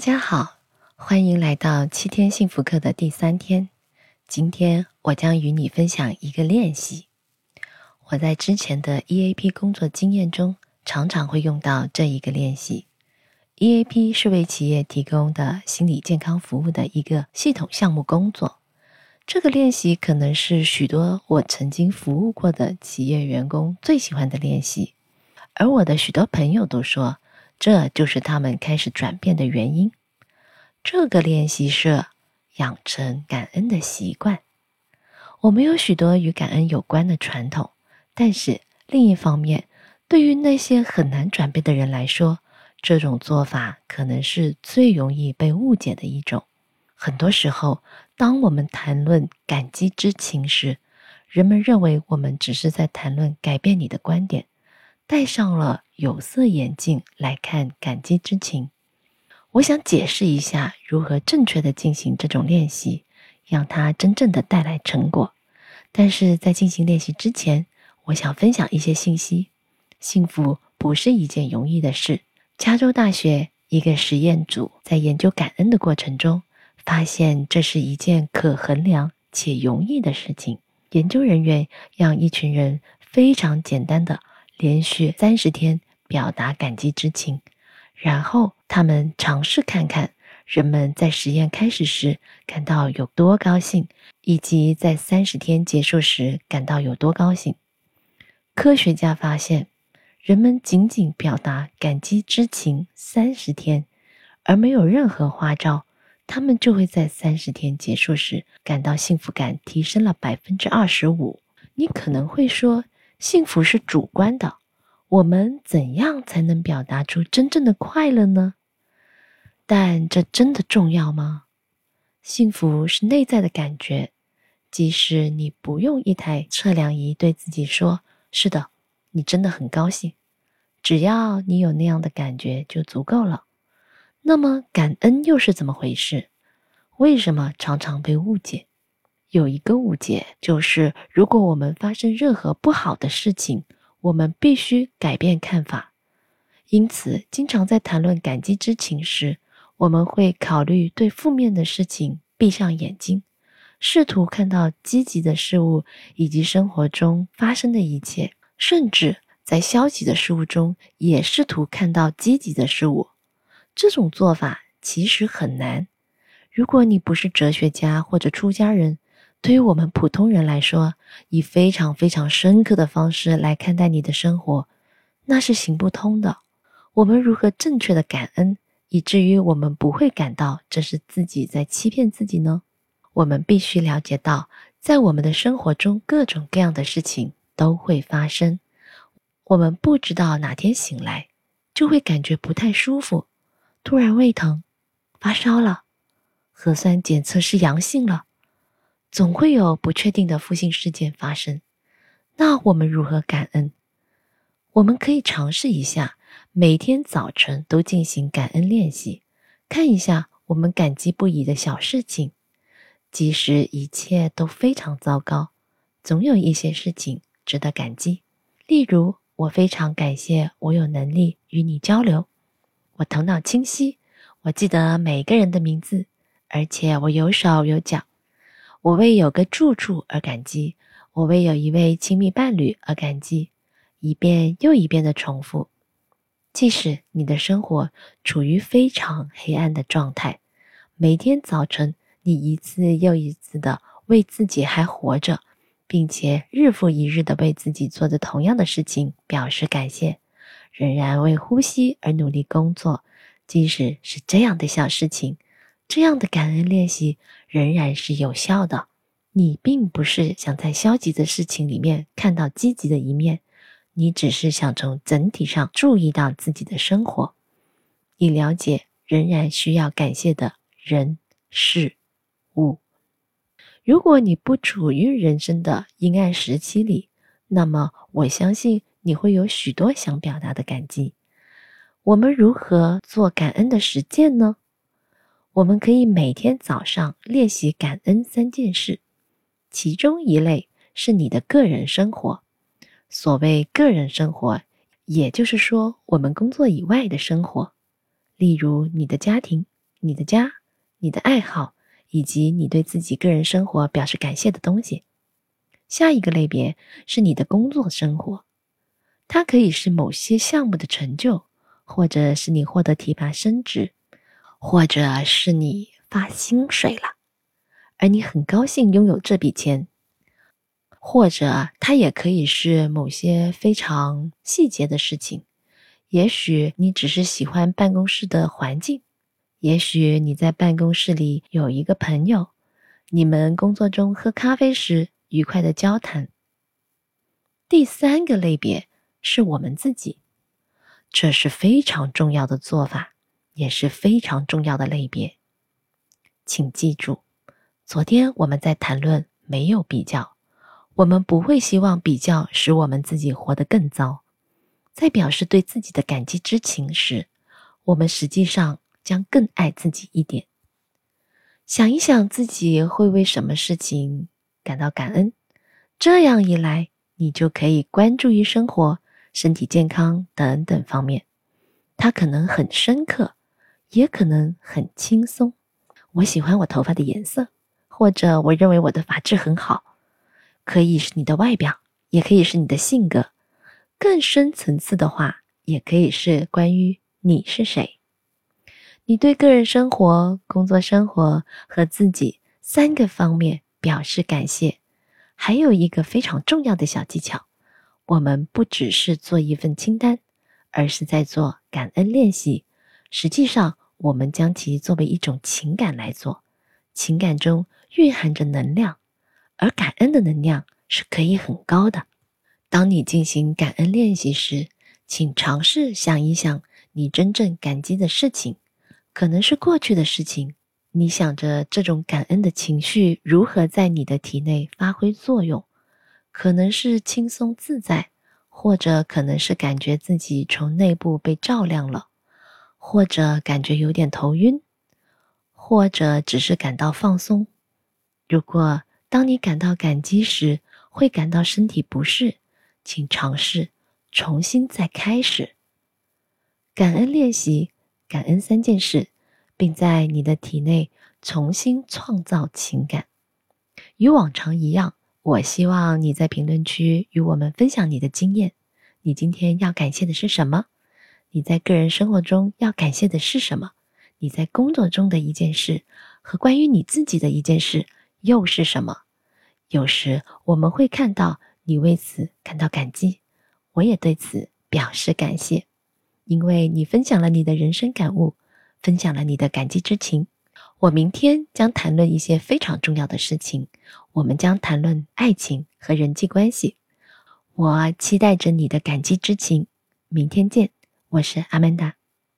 大家好，欢迎来到七天幸福课的第三天。今天我将与你分享一个练习。我在之前的 EAP 工作经验中，常常会用到这一个练习。EAP 是为企业提供的心理健康服务的一个系统项目工作。这个练习可能是许多我曾经服务过的企业员工最喜欢的练习，而我的许多朋友都说。这就是他们开始转变的原因。这个练习是养成感恩的习惯。我们有许多与感恩有关的传统，但是另一方面，对于那些很难转变的人来说，这种做法可能是最容易被误解的一种。很多时候，当我们谈论感激之情时，人们认为我们只是在谈论改变你的观点。戴上了有色眼镜来看感激之情，我想解释一下如何正确的进行这种练习，让它真正的带来成果。但是在进行练习之前，我想分享一些信息。幸福不是一件容易的事。加州大学一个实验组在研究感恩的过程中，发现这是一件可衡量且容易的事情。研究人员让一群人非常简单的。连续三十天表达感激之情，然后他们尝试看看人们在实验开始时感到有多高兴，以及在三十天结束时感到有多高兴。科学家发现，人们仅仅表达感激之情三十天，而没有任何花招，他们就会在三十天结束时感到幸福感提升了百分之二十五。你可能会说。幸福是主观的，我们怎样才能表达出真正的快乐呢？但这真的重要吗？幸福是内在的感觉，即使你不用一台测量仪对自己说“是的，你真的很高兴”，只要你有那样的感觉就足够了。那么，感恩又是怎么回事？为什么常常被误解？有一个误解，就是如果我们发生任何不好的事情，我们必须改变看法。因此，经常在谈论感激之情时，我们会考虑对负面的事情闭上眼睛，试图看到积极的事物以及生活中发生的一切，甚至在消极的事物中也试图看到积极的事物。这种做法其实很难。如果你不是哲学家或者出家人，对于我们普通人来说，以非常非常深刻的方式来看待你的生活，那是行不通的。我们如何正确的感恩，以至于我们不会感到这是自己在欺骗自己呢？我们必须了解到，在我们的生活中，各种各样的事情都会发生。我们不知道哪天醒来，就会感觉不太舒服，突然胃疼，发烧了，核酸检测是阳性了。总会有不确定的负性事件发生，那我们如何感恩？我们可以尝试一下，每天早晨都进行感恩练习，看一下我们感激不已的小事情。即使一切都非常糟糕，总有一些事情值得感激。例如，我非常感谢我有能力与你交流，我头脑清晰，我记得每个人的名字，而且我有手有脚。我为有个住处而感激，我为有一位亲密伴侣而感激，一遍又一遍的重复。即使你的生活处于非常黑暗的状态，每天早晨你一次又一次的为自己还活着，并且日复一日的为自己做着同样的事情表示感谢，仍然为呼吸而努力工作，即使是这样的小事情。这样的感恩练习仍然是有效的。你并不是想在消极的事情里面看到积极的一面，你只是想从整体上注意到自己的生活，以了解仍然需要感谢的人事物。如果你不处于人生的阴暗时期里，那么我相信你会有许多想表达的感激。我们如何做感恩的实践呢？我们可以每天早上练习感恩三件事，其中一类是你的个人生活。所谓个人生活，也就是说我们工作以外的生活，例如你的家庭、你的家、你的爱好，以及你对自己个人生活表示感谢的东西。下一个类别是你的工作生活，它可以是某些项目的成就，或者是你获得提拔升职，或者是你发薪水了，而你很高兴拥有这笔钱。或者它也可以是某些非常细节的事情，也许你只是喜欢办公室的环境，也许你在办公室里有一个朋友，你们工作中喝咖啡时愉快的交谈。第三个类别是我们自己，这是非常重要的做法，也是非常重要的类别。请记住，昨天我们在谈论没有比较。我们不会希望比较使我们自己活得更糟。在表示对自己的感激之情时，我们实际上将更爱自己一点。想一想自己会为什么事情感到感恩，这样一来，你就可以关注于生活、身体健康等等方面。它可能很深刻，也可能很轻松。我喜欢我头发的颜色，或者我认为我的发质很好。可以是你的外表，也可以是你的性格，更深层次的话，也可以是关于你是谁。你对个人生活、工作生活和自己三个方面表示感谢。还有一个非常重要的小技巧，我们不只是做一份清单，而是在做感恩练习。实际上，我们将其作为一种情感来做，情感中蕴含着能量。而感恩的能量是可以很高的。当你进行感恩练习时，请尝试想一想你真正感激的事情，可能是过去的事情。你想着这种感恩的情绪如何在你的体内发挥作用，可能是轻松自在，或者可能是感觉自己从内部被照亮了，或者感觉有点头晕，或者只是感到放松。如果当你感到感激时，会感到身体不适，请尝试重新再开始。感恩练习，感恩三件事，并在你的体内重新创造情感。与往常一样，我希望你在评论区与我们分享你的经验。你今天要感谢的是什么？你在个人生活中要感谢的是什么？你在工作中的一件事和关于你自己的一件事。又是什么？有时我们会看到你为此感到感激，我也对此表示感谢，因为你分享了你的人生感悟，分享了你的感激之情。我明天将谈论一些非常重要的事情，我们将谈论爱情和人际关系。我期待着你的感激之情。明天见，我是阿曼达。